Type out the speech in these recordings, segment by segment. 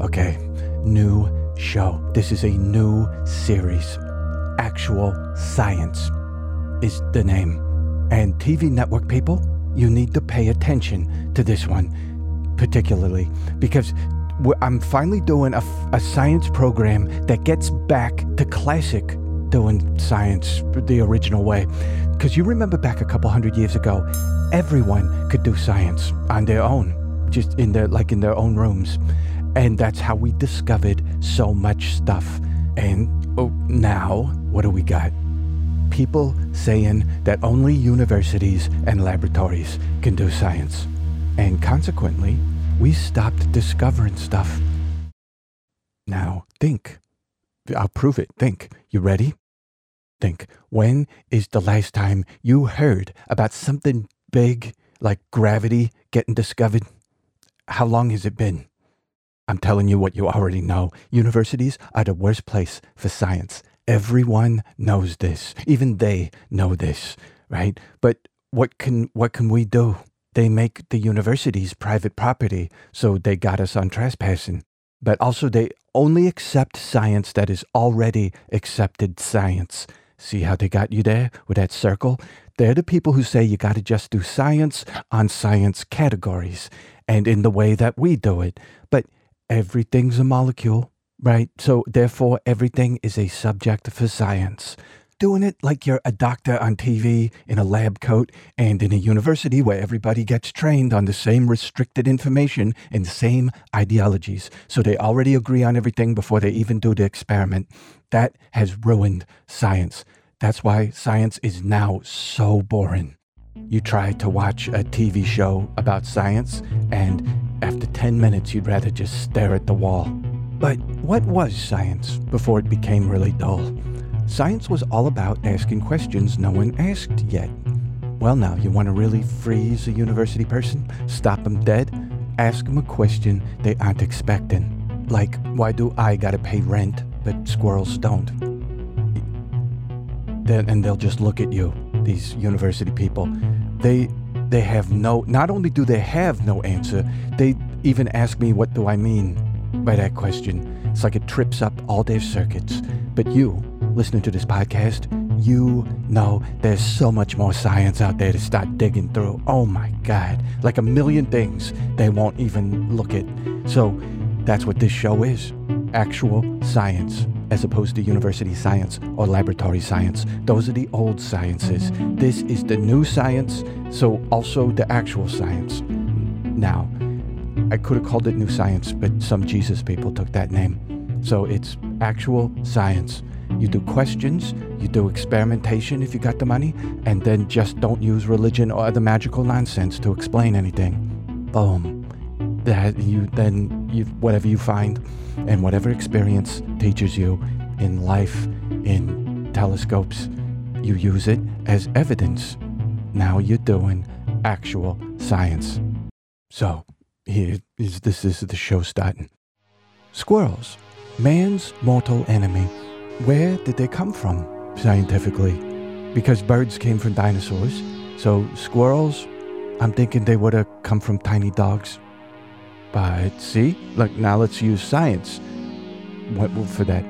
Okay, new show. This is a new series. Actual Science is the name. And TV network people, you need to pay attention to this one, particularly because I'm finally doing a, a science program that gets back to classic doing science the original way. Because you remember back a couple hundred years ago, everyone could do science on their own, just in their like in their own rooms, and that's how we discovered so much stuff. And oh, now what do we got? People saying that only universities and laboratories can do science, and consequently, we stopped discovering stuff. Now think. I'll prove it. Think. You ready? Think. When is the last time you heard about something big like gravity getting discovered? How long has it been? I'm telling you what you already know. Universities are the worst place for science. Everyone knows this. Even they know this, right? But what can what can we do? They make the universities private property, so they got us on trespassing. But also they only accept science that is already accepted science. See how they got you there with that circle? They're the people who say you got to just do science on science categories and in the way that we do it. But everything's a molecule, right? So therefore, everything is a subject for science. Doing it like you're a doctor on TV in a lab coat and in a university where everybody gets trained on the same restricted information and the same ideologies. So they already agree on everything before they even do the experiment. That has ruined science. That's why science is now so boring. You try to watch a TV show about science, and after 10 minutes, you'd rather just stare at the wall. But what was science before it became really dull? Science was all about asking questions no one asked yet. Well, now, you want to really freeze a university person? Stop them dead? Ask them a question they aren't expecting. Like, why do I gotta pay rent, but squirrels don't? Then, and they'll just look at you, these university people. They they have no not only do they have no answer, they even ask me what do I mean by that question. It's like it trips up all their circuits. But you, listening to this podcast, you know there's so much more science out there to start digging through. Oh my God. Like a million things they won't even look at. So that's what this show is actual science, as opposed to university science or laboratory science. Those are the old sciences. This is the new science, so also the actual science. Now, I could have called it New Science, but some Jesus people took that name. So it's actual science. You do questions, you do experimentation if you got the money, and then just don't use religion or other magical nonsense to explain anything. Boom. That you then you whatever you find and whatever experience teaches you in life, in telescopes, you use it as evidence. Now you're doing actual science. So, here is this is the show starting. Squirrels, man's mortal enemy. Where did they come from scientifically? Because birds came from dinosaurs, so squirrels, I'm thinking they would have come from tiny dogs. But see, look, now let's use science for that.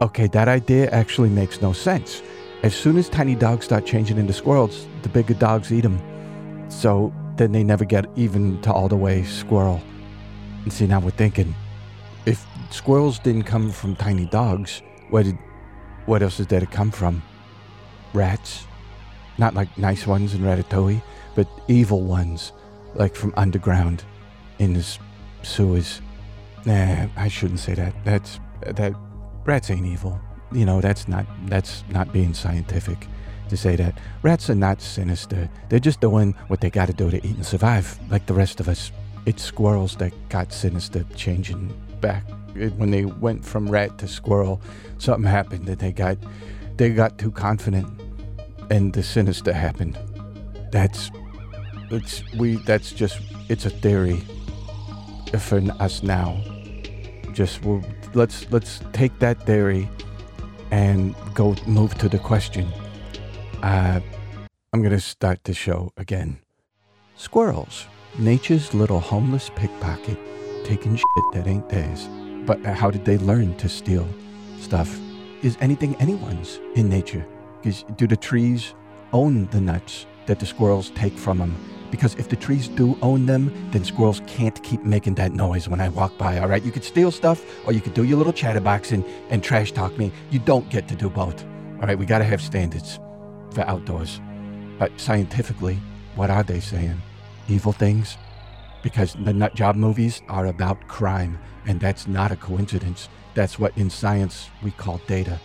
Okay, that idea actually makes no sense. As soon as tiny dogs start changing into squirrels, the bigger dogs eat them. So then they never get even to all the way squirrel. And see, now we're thinking, if squirrels didn't come from tiny dogs, where did, what else is there to come from? Rats? Not like nice ones in Ratatouille, but evil ones, like from underground in the sewers. Nah, I shouldn't say that. That's that. Rats ain't evil. You know, that's not that's not being scientific to say that. Rats are not sinister. They're just doing what they got to do to eat and survive, like the rest of us. It's squirrels that got sinister, changing back eh, when they went from rat to squirrel. Something happened that they got they got too confident, and the sinister happened. That's it's we. That's just it's a theory for us now. Just we'll, let's let's take that theory and go move to the question. Uh, I'm gonna start the show again. Squirrels, nature's little homeless pickpocket. taking shit that ain't theirs. But how did they learn to steal stuff? Is anything anyone's in nature? Because do the trees own the nuts that the squirrels take from them? Because if the trees do own them, then squirrels can't keep making that noise when I walk by, all right? You could steal stuff or you could do your little chatterbox and, trash talk me. You don't get to do both, all right? We got to have standards for outdoors. But scientifically, what are they saying? Evil things? Because the nut job movies are about crime, and that's not a coincidence. That's what in science we call data.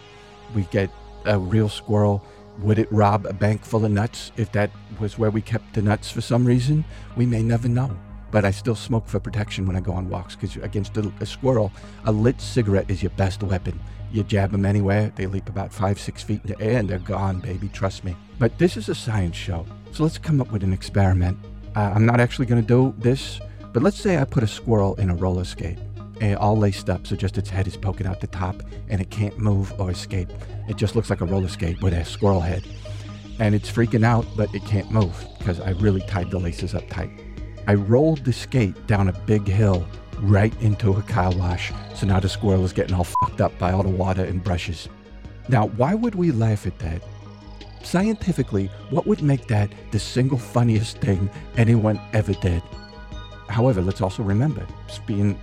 We get a real squirrel. Would it rob a bank full of nuts if that was where we kept the nuts for some reason? We may never know. But I still smoke for protection when I go on walks because against a, a squirrel, a lit cigarette is your best weapon. You jab them anywhere, they leap about five, six feet in the air, and they're gone, baby. Trust me. But this is a science show, so let's come up with an experiment. Uh, I'm not actually going to do this, but let's say I put a squirrel in a roller skate, and all laced up, so just its head is poking out the top, and it can't move or escape. It just looks like a roller skate with a squirrel head, and it's freaking out, but it can't move because I really tied the laces up tight. I rolled the skate down a big hill right into a car wash. So now the squirrel is getting all fucked up by all the water and brushes. Now, why would we laugh at that? Scientifically, what would make that the single funniest thing anyone ever did? However, let's also remember, being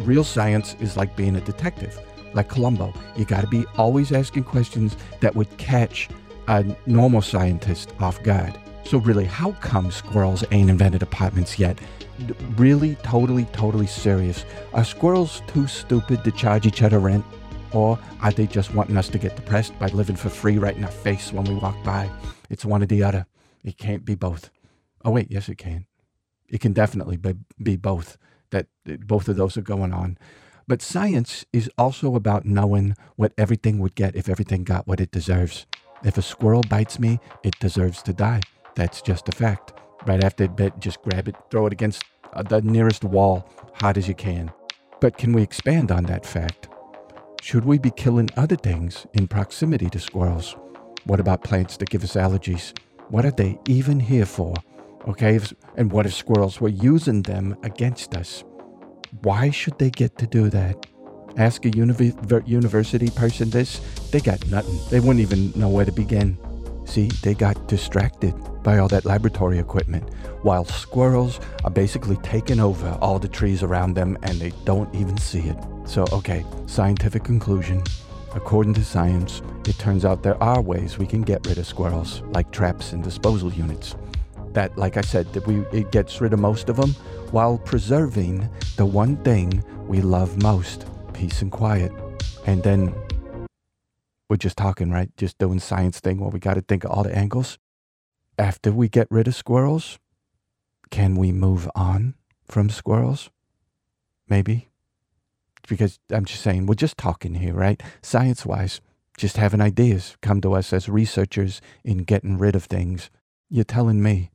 real science is like being a detective, like Columbo. You got to be always asking questions that would catch a normal scientist off guard. So really, how come squirrels ain't invented apartments yet? really totally, totally serious. Are squirrels too stupid to charge each other rent? Or are they just wanting us to get depressed by living for free right in our face when we walk by? It's one or the other. It can't be both. Oh, wait, yes, it can. It can definitely be, be both, that both of those are going on. But science is also about knowing what everything would get if everything got what it deserves. If a squirrel bites me, it deserves to die. That's just a fact. Right after it bit, just grab it, throw it against uh, the nearest wall, hard as you can. But can we expand on that fact? Should we be killing other things in proximity to squirrels? What about plants that give us allergies? What are they even here for? Okay, and what if squirrels were using them against us? Why should they get to do that? Ask a university person this, they got nothing. They wouldn't even know where to begin. See, they got distracted by all that laboratory equipment, while squirrels are basically taking over all the trees around them and they don't even see it. So, okay, scientific conclusion. According to science, it turns out there are ways we can get rid of squirrels, like traps and disposal units. That, like I said, that we it gets rid of most of them while preserving the one thing we love most, peace and quiet. And then we're just talking, right? Just doing science thing where we got to think of all the angles. After we get rid of squirrels, can we move on from squirrels? Maybe. Because I'm just saying, we're just talking here, right? Science wise, just having ideas come to us as researchers in getting rid of things. You're telling me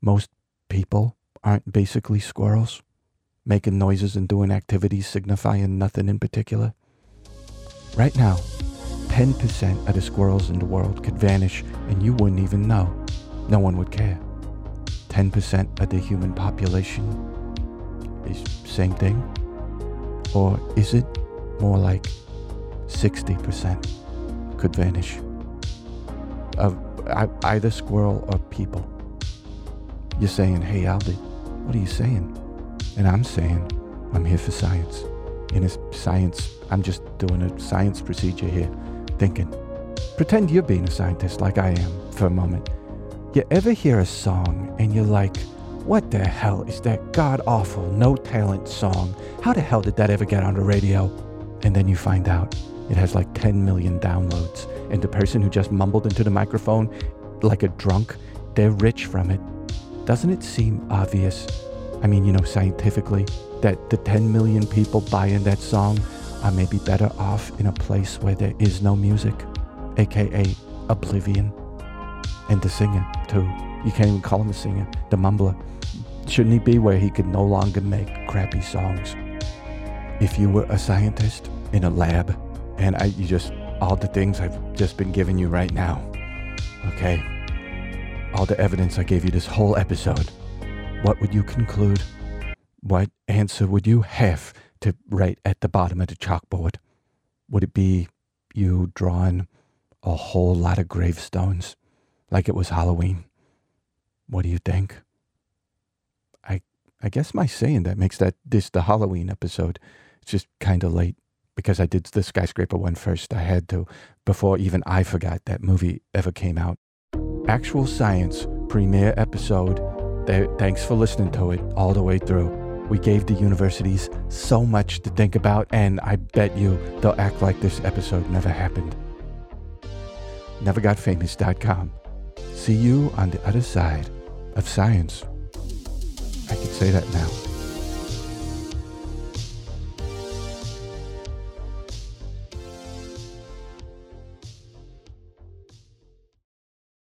most people aren't basically squirrels, making noises and doing activities signifying nothing in particular? Right now, 10% of the squirrels in the world could vanish and you wouldn't even know. No one would care. 10% of the human population is same thing? Or is it more like 60% could vanish of either squirrel or people? You're saying, hey, Aldi, what are you saying? And I'm saying, I'm here for science. In a science, I'm just doing a science procedure here thinking. Pretend you're being a scientist like I am for a moment. You ever hear a song and you're like, what the hell is that god awful, no talent song? How the hell did that ever get on the radio? And then you find out it has like 10 million downloads, and the person who just mumbled into the microphone like a drunk, they're rich from it. Doesn't it seem obvious? I mean, you know, scientifically, that the 10 million people buying that song are maybe better off in a place where there is no music, aka oblivion. And the singer, too. You can't even call him a singer, the mumbler. Shouldn't he be where he could no longer make crappy songs? If you were a scientist in a lab, and I, you just, all the things I've just been giving you right now, okay? All the evidence I gave you this whole episode, what would you conclude? what answer would you have to write at the bottom of the chalkboard? Would it be you drawing a whole lot of gravestones like it was Halloween? What do you think? I I guess my saying that makes that this the Halloween episode. It's just kind of late because I did the skyscraper one first. I had to before even I forgot that movie ever came out. Actual Science premiere episode. Thanks for listening to it all the way through. We gave the universities so much to think about, and I bet you they'll act like this episode never happened. NeverGotFamous.com. See you on the other side of science. I can say that now.